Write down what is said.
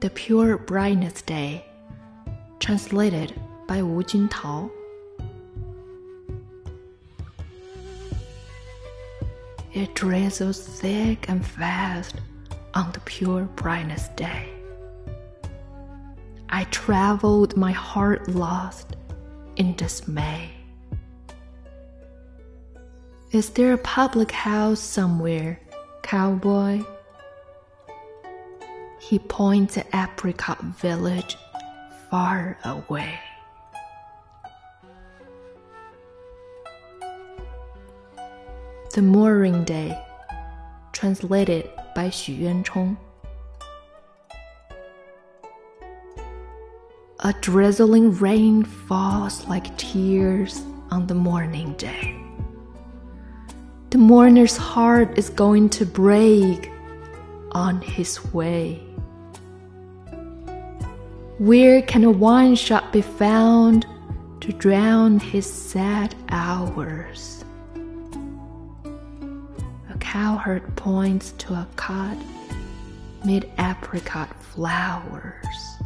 The Pure Brightness Day, translated by Wu Juntao. It drizzles thick and fast on the pure brightness day. I traveled, my heart lost in dismay. Is there a public house somewhere, cowboy? He points at Apricot Village far away. The Mourning Day, translated by Xu Yuanchong. A drizzling rain falls like tears on the mourning day. The mourner's heart is going to break on his way. Where can a wine shop be found to drown his sad hours? A cowherd points to a cot mid apricot flowers.